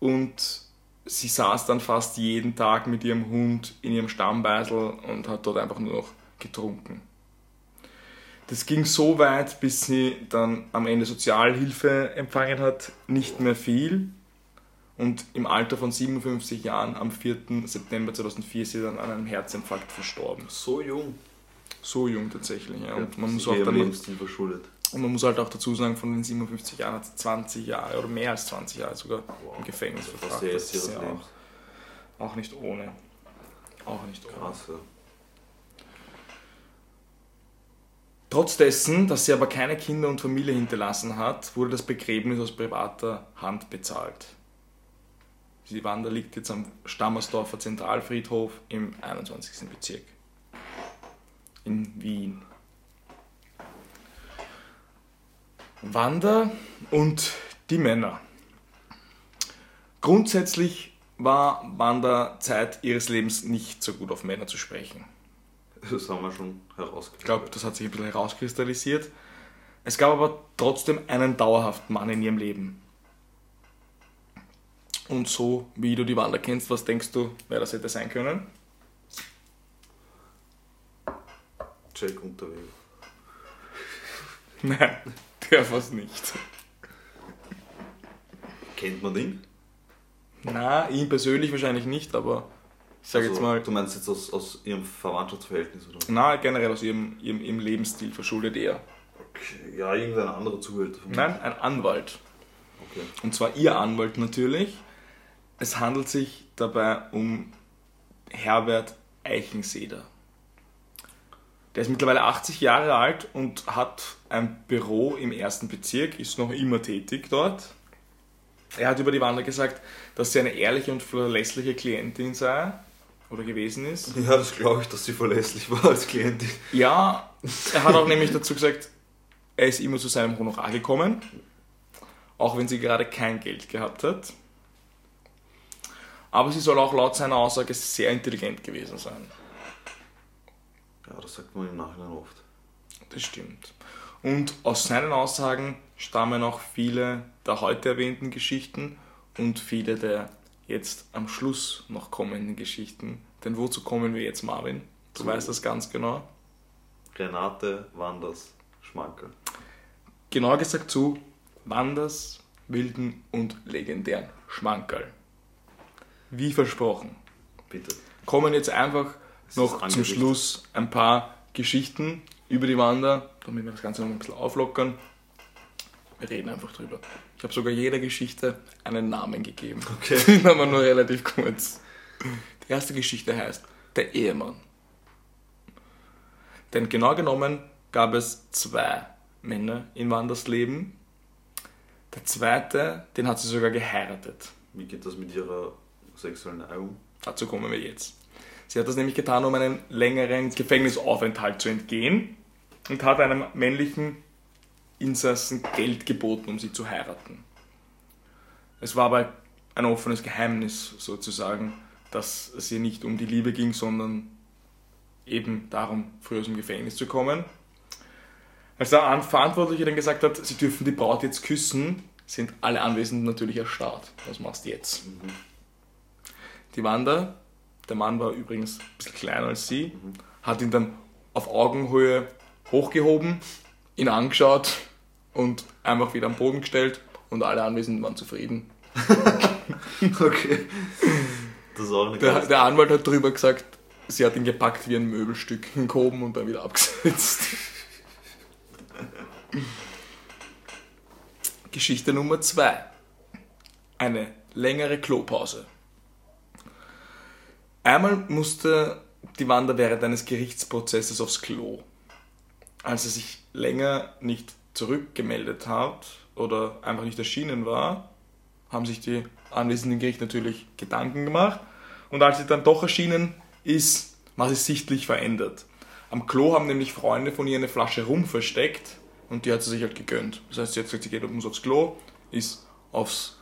Und sie saß dann fast jeden Tag mit ihrem Hund in ihrem Stammbeisel und hat dort einfach nur noch getrunken. Das ging so weit, bis sie dann am Ende Sozialhilfe empfangen hat, nicht mehr viel. Und im Alter von 57 Jahren, am 4. September 2004, ist sie dann an einem Herzinfarkt verstorben. So jung. So jung tatsächlich, ja. Und man, muss auch dann, Lebensstil verschuldet. und man muss halt auch dazu sagen, von den 57 Jahren hat sie 20 Jahre oder mehr als 20 Jahre sogar im Gefängnis verbracht. Das ist ja auch, auch nicht ohne. Auch nicht ohne. Krass, ja. Trotz dessen, dass sie aber keine Kinder und Familie hinterlassen hat, wurde das Begräbnis aus privater Hand bezahlt. Die Wanda liegt jetzt am Stammersdorfer Zentralfriedhof im 21. Bezirk in Wien. Wanda und die Männer. Grundsätzlich war Wanda Zeit ihres Lebens nicht so gut auf Männer zu sprechen. Das haben wir schon Ich herausgefunden. glaube, das hat sich ein bisschen herauskristallisiert. Es gab aber trotzdem einen dauerhaften Mann in ihrem Leben. Und so wie du die Wanda kennst, was denkst du, wer das hätte sein können? Jake Unterweger. <laughs> Nein, der was nicht. Kennt man den? Na, ihn persönlich wahrscheinlich nicht, aber ich sage Also, jetzt mal, Du meinst jetzt aus, aus ihrem Verwandtschaftsverhältnis oder? na, generell aus ihrem, ihrem, ihrem Lebensstil verschuldet er. Okay. Ja, irgendein anderer Zuhälter. Nein, ein Anwalt. Okay. Und zwar ihr Anwalt natürlich. Es handelt sich dabei um Herbert Eichenseder. Der ist mittlerweile 80 Jahre alt und hat ein Büro im ersten Bezirk, ist noch immer tätig dort. Er hat über die Wanda gesagt, dass sie eine ehrliche und verlässliche Klientin sei oder gewesen ist. Ja, das glaube ich, dass sie verlässlich war als Klientin. Ja, er hat auch nämlich dazu gesagt, er ist immer zu seinem Honorar gekommen, auch wenn sie gerade kein Geld gehabt hat. Aber sie soll auch laut seiner Aussage sehr intelligent gewesen sein. Ja, das sagt man im Nachhinein oft. Das stimmt. Und aus seinen Aussagen stammen auch viele der heute erwähnten Geschichten und viele der jetzt am Schluss noch kommenden Geschichten. Denn wozu kommen wir jetzt, Marvin? Du Zu- weißt das ganz genau. Renate Wanders Schmankerl. Genauer gesagt zu Wanders, wilden und legendären Schmankerl. Wie versprochen. Bitte. Kommen jetzt einfach noch zum. Schluss ein paar Geschichten über die Wander, damit wir das Ganze noch ein bisschen auflockern. Wir reden einfach drüber. Ich habe sogar jeder Geschichte einen Namen gegeben. Okay. <laughs> aber nur relativ kurz. Die erste Geschichte heißt Der Ehemann. Denn genau genommen gab es zwei Männer in Wanders Leben. Der zweite, den hat sie sogar geheiratet. Wie geht das mit ihrer sexuellen Neigung? Dazu kommen wir jetzt. Sie hat das nämlich getan, um einen längeren Gefängnisaufenthalt zu entgehen und hat einem männlichen Insassen Geld geboten, um sie zu heiraten. Es war aber ein offenes Geheimnis sozusagen, dass es ihr nicht um die Liebe ging, sondern eben darum, früh aus dem Gefängnis zu kommen. Als der An- Verantwortliche dann gesagt hat, sie dürfen die Braut jetzt küssen, sind alle Anwesenden natürlich erstarrt. Was machst du jetzt? Die Wanda, der Mann war übrigens ein bisschen kleiner als sie, hat ihn dann auf Augenhöhe hochgehoben, ihn angeschaut und einfach wieder am Boden gestellt und alle Anwesenden waren zufrieden. <laughs> Okay. Das ist auch eine Der, der Anwalt hat drüber gesagt, sie hat ihn gepackt wie ein Möbelstück, gehoben und dann wieder abgesetzt. <laughs> Geschichte Nummer zwei: Eine längere Klopause. Einmal musste die Wanda während eines Gerichtsprozesses aufs Klo. Als er sich länger nicht zurückgemeldet hat oder einfach nicht erschienen war, haben sich die anwesenden Gericht natürlich Gedanken gemacht. Und als sie dann doch erschienen ist, war sie sichtlich verändert. Am Klo haben nämlich Freunde von ihr eine Flasche Rum versteckt und die hat sie sich halt gegönnt. Das heißt, sie hat gesagt, sie geht muss aufs Klo, ist aufs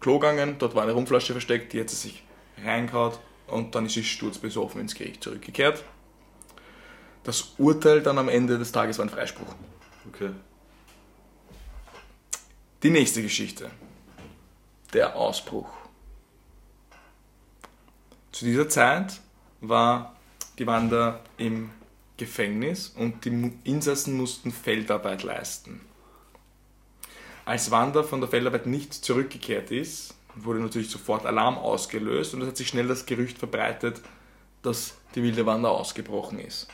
Klo gegangen, dort war eine Rumflasche versteckt, die hat sie sich reingehaut und dann ist sie sturzbesoffen ins Gericht zurückgekehrt. Das Urteil dann am Ende des Tages war ein Freispruch. Okay. Die nächste Geschichte. Der Ausbruch. Zu dieser Zeit war die Wanda im Gefängnis und die Insassen mussten Feldarbeit leisten. Als Wanda von der Feldarbeit nicht zurückgekehrt ist, wurde natürlich sofort Alarm ausgelöst und es hat sich schnell das Gerücht verbreitet, dass die wilde Wanda ausgebrochen ist.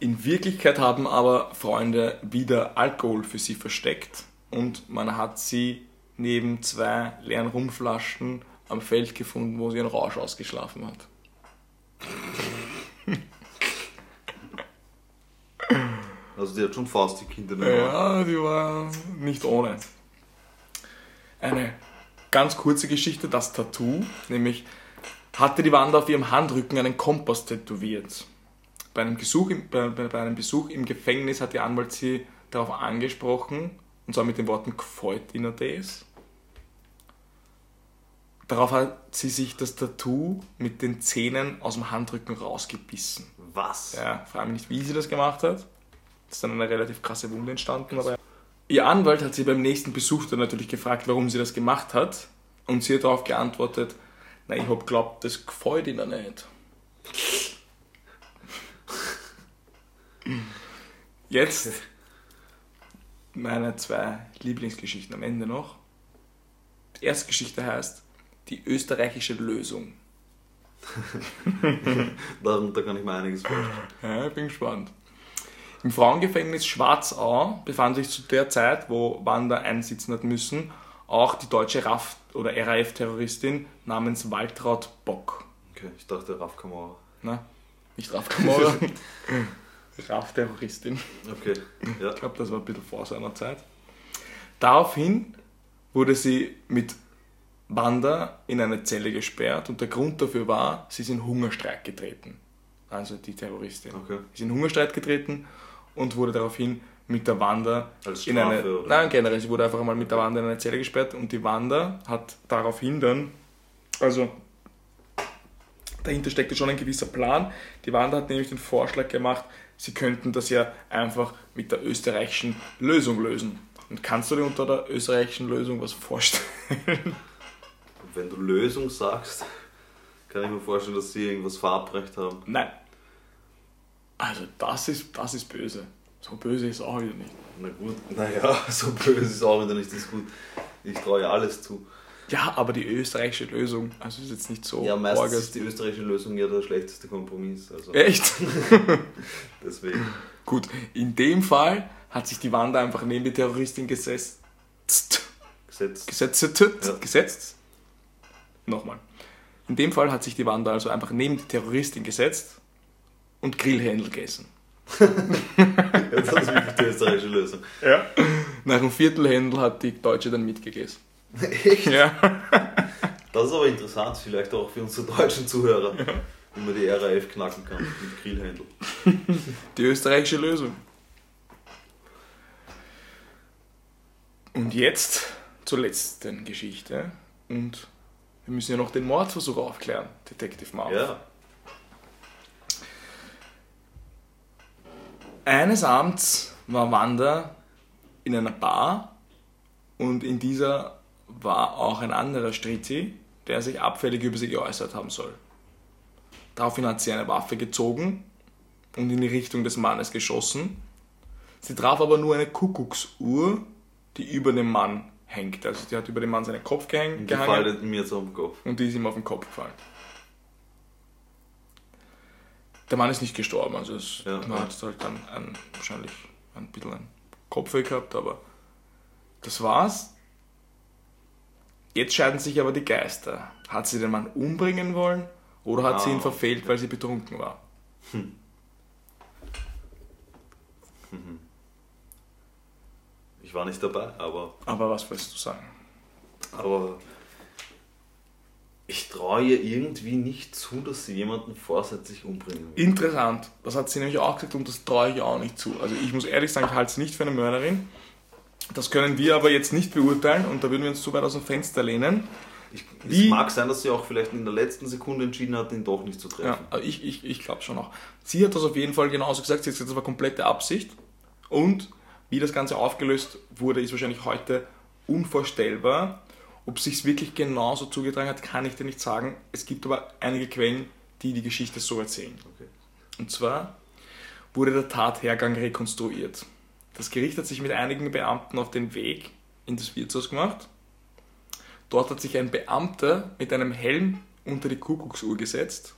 In Wirklichkeit haben aber Freunde wieder Alkohol für sie versteckt und man hat sie neben zwei leeren Rumflaschen am Feld gefunden, wo sie einen Rausch ausgeschlafen hat. Also die hat schon faustig Ohren. Ja, die war nicht ohne. Eine ganz kurze Geschichte, das Tattoo, nämlich hatte die Wanda auf ihrem Handrücken einen Kompass tätowiert. Bei einem, Besuch im, bei, bei einem Besuch im Gefängnis hat der Anwalt sie darauf angesprochen, und zwar mit den Worten Gefreut in des. Darauf hat sie sich das Tattoo mit den Zähnen aus dem Handrücken rausgebissen. Was? Ja, frage mich nicht, wie sie das gemacht hat. Ist dann eine relativ krasse Wunde entstanden. Aber Ihr Anwalt hat sie beim nächsten Besuch dann natürlich gefragt, warum sie das gemacht hat. Und sie hat darauf geantwortet, na, ich hab glaubt, das gefällt ihnen nicht. Jetzt meine zwei Lieblingsgeschichten am Ende noch. Die erste Geschichte heißt Die österreichische Lösung. <laughs> Darunter kann ich mir einiges vorstellen. Ja, ich bin gespannt. Im Frauengefängnis Schwarzau befand sich zu der Zeit, wo Wanda einsitzen hat müssen, auch die deutsche RAF- oder RAF-Terroristin namens Waltraud Bock. Okay, ich dachte Raf Kamara. Na, nicht RAF <laughs> Kamora. RAF-Terroristin. Okay, ja. Ich glaube, das war ein bisschen vor seiner Zeit. Daraufhin wurde sie mit Wanda in eine Zelle gesperrt und der Grund dafür war, sie ist in Hungerstreik getreten. Also die Terroristin. Okay. Ist in Hungerstreik getreten und wurde daraufhin mit der Wanda Als in Strafe, eine. oder? Nein, generell, sie wurde einfach mal mit der Wanda in eine Zelle gesperrt und die Wanda hat daraufhin dann. Also dahinter steckte schon ein gewisser Plan. Die Wanda hat nämlich den Vorschlag gemacht, sie könnten das ja einfach mit der österreichischen Lösung lösen. Und kannst du dir unter der österreichischen Lösung was vorstellen? Wenn du Lösung sagst, kann ich mir vorstellen, dass sie irgendwas verabreicht haben. Nein. Also das ist, das ist böse. So böse ist auch wieder nicht. Na gut, naja, <laughs> so böse ist auch wieder nicht das gut. Ich traue ja alles zu. Ja, aber die österreichische Lösung, also ist jetzt nicht so. Ja, meistens arg. ist die österreichische Lösung ja der schlechteste Kompromiss. Also Echt? <laughs> <laughs> deswegen. Gut, in dem Fall hat sich die Wanda einfach neben die Terroristin gesetzt. Gesetz. Gesetzt. Ja. Gesetzt. Nochmal. In dem Fall hat sich die Wanda also einfach neben die Terroristin gesetzt und Grillhändel gegessen. Ja, das ist wirklich die österreichische Lösung. Ja. Nach einem Viertelhändel hat die Deutsche dann mitgegessen. Echt? Ja. Das ist aber interessant, vielleicht auch für unsere deutschen Zuhörer, wie man die RAF knacken kann mit Grillhändel. <laughs> Die österreichische Lösung. Und jetzt zur letzten Geschichte. Und wir müssen ja noch den Mordversuch aufklären, Detective Marv. Ja, Eines Abends war Wanda in einer Bar und in dieser war auch ein anderer Strizi, der sich abfällig über sie geäußert haben soll. Daraufhin hat sie eine Waffe gezogen und in die Richtung des Mannes geschossen. Sie traf aber nur eine Kuckucksuhr, die über dem Mann hängt. Also die hat über dem Mann seinen Kopf gehäng- die gehangen fallen mir jetzt auf den Kopf. und die ist ihm auf den Kopf gefallen. Der Mann ist nicht gestorben, also es, Ja. man hat halt dann ein, wahrscheinlich ein bisschen ein Kopfweh gehabt, aber das war's. Jetzt scheiden sich aber die Geister. Hat sie den Mann umbringen wollen oder hat sie ihn Ah, verfehlt, weil sie betrunken war? <laughs> Ich war nicht dabei, aber, Aber was willst du sagen? aber ich traue ihr irgendwie nicht zu, dass sie jemanden vorsätzlich umbringen will. Interessant, das hat sie nämlich auch gesagt und das traue ich auch nicht zu. Also ich muss ehrlich sagen, ich halte sie nicht für eine Mörderin. Das können wir aber jetzt nicht beurteilen und da würden wir uns zu weit aus dem Fenster lehnen. Ich, Wie- es mag sein, dass sie auch vielleicht in der letzten Sekunde entschieden hat, ihn doch nicht zu treffen. Ja, aber ich, ich, ich glaube schon auch. Sie hat das auf jeden Fall genauso gesagt. Sie hat gesagt, das war komplette Absicht. Und wie das Ganze aufgelöst wurde, ist wahrscheinlich heute unvorstellbar. Ob sich wirklich genauso zugetragen hat, kann ich dir nicht sagen. Es gibt aber einige Quellen, die die Geschichte so erzählen. Okay. Und zwar wurde der Tathergang rekonstruiert. Das Gericht hat sich mit einigen Beamten auf den Weg in das Wirtshaus gemacht. Dort hat sich ein Beamter mit einem Helm unter die Kuckucksuhr gesetzt.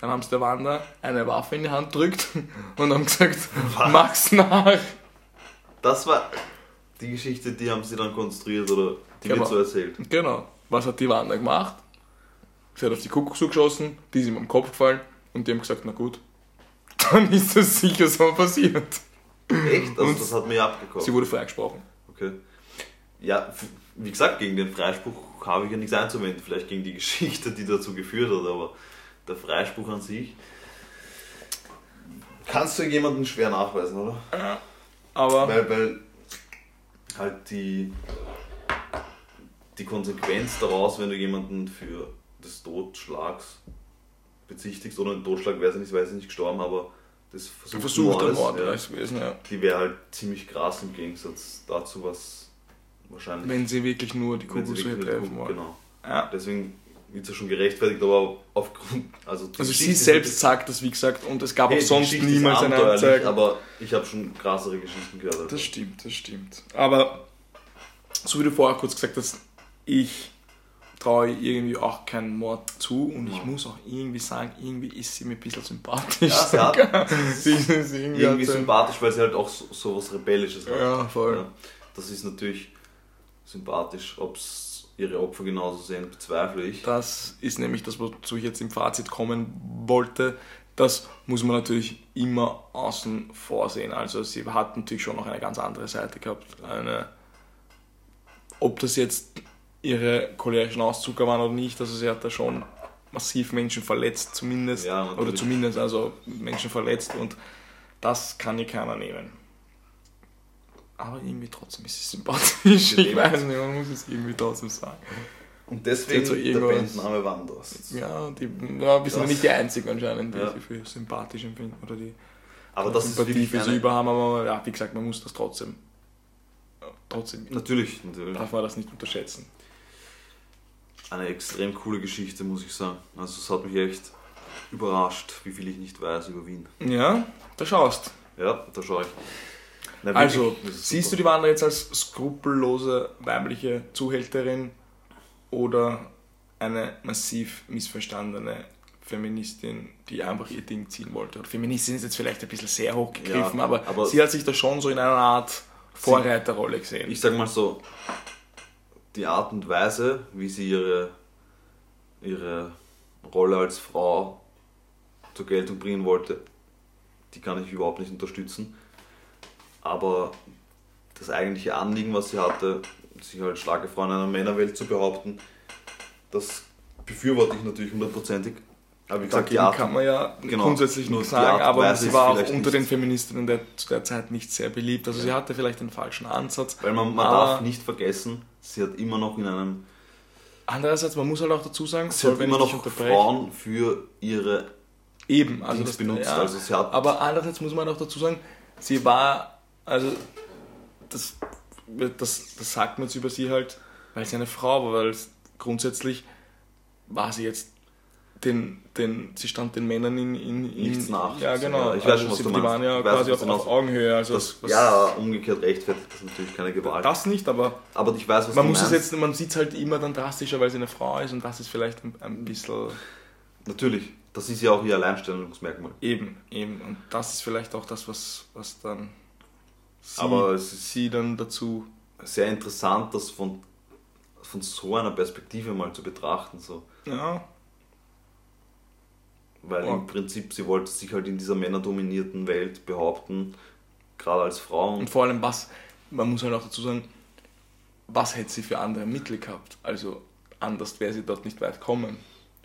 Dann haben sie der Wanda eine Waffe in die Hand gedrückt <laughs> und haben gesagt, mach's nach. Das war die Geschichte, die haben sie dann konstruiert oder die Genau. wird so erzählt. Genau. was hat die Wanda gemacht? Sie hat auf die Kuckucksuhr geschossen, die ist ihm am Kopf gefallen und die haben gesagt, na gut, <laughs> dann ist das sicher so passiert. Echt? Also Und das hat mir abgekommen. Sie wurde freigesprochen. Okay. Ja, wie gesagt, gegen den Freispruch habe ich ja nichts einzuwenden. Vielleicht gegen die Geschichte, die dazu geführt hat, aber der Freispruch an sich. Kannst du jemanden schwer nachweisen, oder? Aber Weil, weil halt die, die Konsequenz daraus, wenn du jemanden für des Totschlags bezichtigst, oder ein Totschlag wäre sie nicht, weil sie nicht gestorben, aber das Versuch versuchter Mord ja, ist gewesen, ja. die wäre halt ziemlich krass im Gegensatz dazu, was wahrscheinlich. Wenn sie wirklich nur die Kuckucksuhr wirklich hätte. Genau. Ja. Deswegen wird es ja schon gerechtfertigt, aber aufgrund. Also, Also sie selbst ist- sagt das, wie gesagt, und es gab Hey, auch sonst ist niemals eine Anzeige. Aber ich habe schon krassere Geschichten gehört. Also. Das stimmt, das stimmt. Aber so wie du vorher kurz gesagt hast, ich traue irgendwie auch keinen Mord zu und ich muss auch irgendwie sagen, irgendwie ist sie mir ein bisschen sympathisch. Ja, sie hat- <laughs> sie ist irgendwie, <laughs> irgendwie sympathisch, weil sie halt auch so, so was Rebellisches hat. Ja, voll. Ja, das ist natürlich sympathisch. Ob es ihre Opfer genauso sehen, bezweifle ich. Das ist nämlich das, wozu ich jetzt im Fazit kommen wollte. Das muss man natürlich immer außen vor sehen. Also sie hat natürlich schon noch eine ganz andere Seite gehabt. Eine, ob das jetzt ihre cholerischen Auszucker waren oder nicht, also sie hat da schon massiv Menschen verletzt, zumindest. Ja, oder zumindest also Menschen verletzt und das kann ihr keiner nehmen. Aber irgendwie trotzdem ist sie sympathisch. Ich weiß nicht, man muss es irgendwie trotzdem sagen. Und deswegen so der Bandname Wanders. Ja, die, ja, wir sind Das- nicht die Einzigen anscheinend, die Ja. sie für sympathisch empfinden oder die Aber das ist Sympathie wirklich für sie eine, über haben, aber ja, wie gesagt, man muss das trotzdem, ja, trotzdem natürlich, natürlich darf man das nicht unterschätzen. eine extrem coole Geschichte, muss ich sagen. Also es hat mich echt überrascht, wie viel ich nicht weiß über Wien. Ja, da schaust. Ja, da schaue ich. Na, Also, siehst du die Wanda jetzt als skrupellose weibliche Zuhälterin oder eine massiv missverstandene Feministin, die einfach ihr Ding ziehen wollte? Oder Feministin ist jetzt vielleicht ein bisschen sehr hochgegriffen, Ja, aber, aber- sie hat sich da schon so in einer Art Vorreiterrolle gesehen. Ich sag mal so, die Art und Weise, wie sie ihre, ihre Rolle als Frau zur Geltung bringen wollte, die kann ich überhaupt nicht unterstützen. Aber das eigentliche Anliegen, was sie hatte, sich als starke Frau in einer Männerwelt zu behaupten, das befürworte ich natürlich hundertprozentig. Aber wie gesagt, die Dagegen kann man ja genau, grundsätzlich nur sagen, aber sie war auch unter den Feministinnen der, zu der Zeit nicht sehr beliebt. Also sie hatte vielleicht einen falschen Ansatz. weil man, man darf nicht vergessen, sie hat immer noch in einem Andererseits, man muss halt auch dazu sagen, Sie hat immer noch Frauen für ihre eben, also Dings das benutzt. Ja, Also sie hat aber andererseits muss man auch dazu sagen, sie war, also das, das, das sagt man jetzt über sie halt, weil sie eine Frau war, weil es grundsätzlich war sie jetzt den, den, sie stand den Männern in, in, in Nichts nach. Ja, genau. Ich weiß also schon, was sie, du die meinst. waren ja quasi auf, auf. Augenhöhe. Also das, ja, umgekehrt rechtfertigt das natürlich keine Gewalt. das nicht, aber aber ich weiß, was man du muss es meinst. jetzt, man sieht es halt immer dann drastischer, weil sie eine Frau ist und das ist vielleicht ein, ein bisschen Natürlich, das ist ja auch ihr Alleinstellungsmerkmal. eben, eben. Und das ist vielleicht auch das, was, was dann sie, Aber es ist- sie dann dazu. Sehr interessant, das von, von so einer Perspektive mal zu betrachten. So. Ja, Weil Ja. im Prinzip, sie wollte sich halt in dieser männerdominierten Welt behaupten, gerade als Frau. und vor allem was, man muss halt auch dazu sagen, was hätte sie für andere Mittel gehabt? Also anders wäre sie dort nicht weit kommen.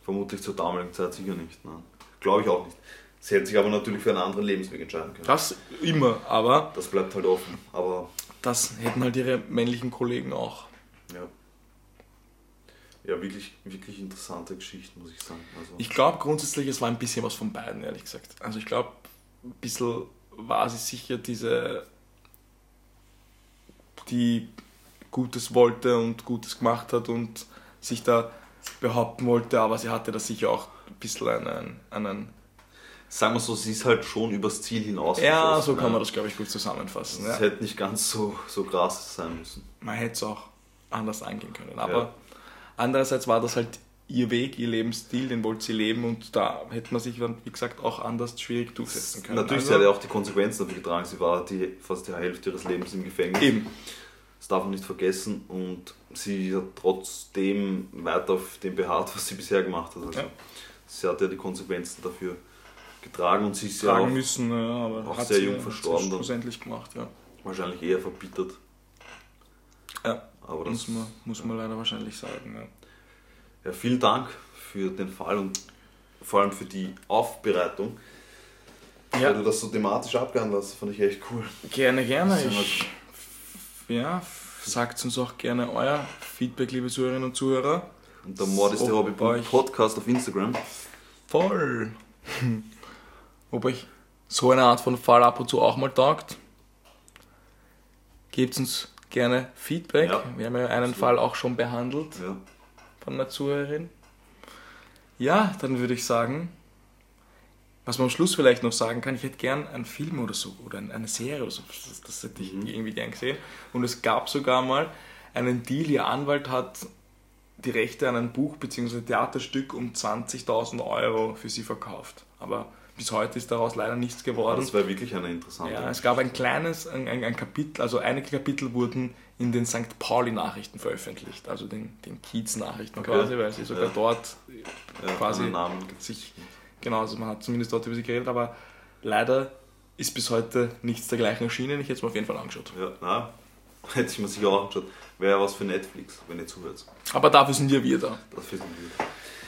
vermutlich zur damaligen Zeit sicher nicht. Nein. Glaube ich auch nicht. Sie hätte sich aber natürlich für einen anderen Lebensweg entscheiden können. Das immer, aber Das bleibt halt offen. Aber das hätten halt ihre männlichen Kollegen auch. Ja. Ja, wirklich, wirklich interessante Geschichten, muss ich sagen. Also, Ich glaube grundsätzlich, es war ein bisschen was von beiden, ehrlich gesagt. Also ich glaube, ein bisschen war sie sicher diese, die Gutes wollte und Gutes gemacht hat und sich da behaupten wollte, aber sie hatte da sicher auch ein bisschen einen, einen sagen wir so, sie ist halt schon übers Ziel hinaus. ja, so kann man das, glaube ich, gut zusammenfassen. Es Ja. hätte nicht ganz so, so krass sein müssen. Man hätte es auch anders angehen können. Aber Ja. andererseits war das halt ihr Weg, ihr Lebensstil, den wollte sie leben und da hätte man sich, dann, wie gesagt, auch anders schwierig durchsetzen können. Natürlich, Also- sie hat ja auch die Konsequenzen dafür getragen. Sie war die, fast die Hälfte ihres Lebens im Gefängnis. Eben. Das darf man nicht vergessen und sie hat trotzdem weiter auf dem beharrt, was sie bisher gemacht hat. Also Ja. Sie hat ja die Konsequenzen dafür getragen und sie ist ja auch müssen, ja, aber auch hat sehr sie, jung hat verstorben dann. schlussendlich gemacht, ja. wahrscheinlich eher verbittert. Ja, Aber das, muss man, muss man leider wahrscheinlich sagen. Ja. ja, vielen Dank für den Fall und vor allem für die Aufbereitung. Weil Ja. du das so thematisch abgehandelt hast, fand ich echt cool. Gerne, gerne. Sehr Ich, ja, sagt uns auch gerne euer Feedback, liebe Zuhörerinnen und Zuhörer. Und der Mord ist der Ob Hobby Podcast auf Instagram. Voll. <laughs> Ob euch so eine Art von Fall ab und zu auch mal taugt, gebt uns gerne Feedback. Ja. Wir haben ja einen Fall auch schon behandelt Ja. von einer Zuhörerin. Ja, dann würde ich sagen, was man am Schluss vielleicht noch sagen kann, ich hätte gern einen Film oder so oder ein- eine Serie oder so, das, das hätte ich irgendwie gern gesehen. Und es gab sogar mal einen Deal, ihr Anwalt hat die Rechte an ein Buch bzw. Theaterstück um 20.000 Euro für sie verkauft. Aber bis heute ist daraus leider nichts geworden. das wäre wirklich eine interessante. Ja, es gab ein kleines, ein, ein, ein Kapitel, also einige Kapitel wurden in den St. Pauli-Nachrichten veröffentlicht, also den, den Kiez-Nachrichten Okay. quasi, weil sie sogar Ja. dort ja, quasi Namen sich, genau, also man hat zumindest dort über sie geredet, aber leider ist bis heute nichts dergleichen erschienen. Ich hätte es mir auf jeden Fall angeschaut. Ja, na, <laughs> hätte ich mir sicher auch angeschaut. Wäre was für Netflix, wenn ihr zuhört. Aber dafür sind ja wir da. Das finden wir.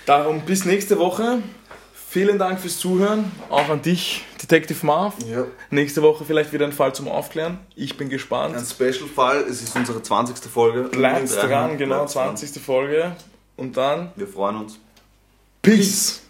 Darum bis nächste Woche. Vielen Dank fürs Zuhören, auch an dich, Detective Marv. Ja. Nächste Woche vielleicht wieder ein Fall zum Aufklären. Ich bin gespannt. Ein Special-Fall, es ist unsere 20. Folge. Bleibt dran, genau, bleibt's dran. 20. Folge. Und dann Wir freuen uns. Peace.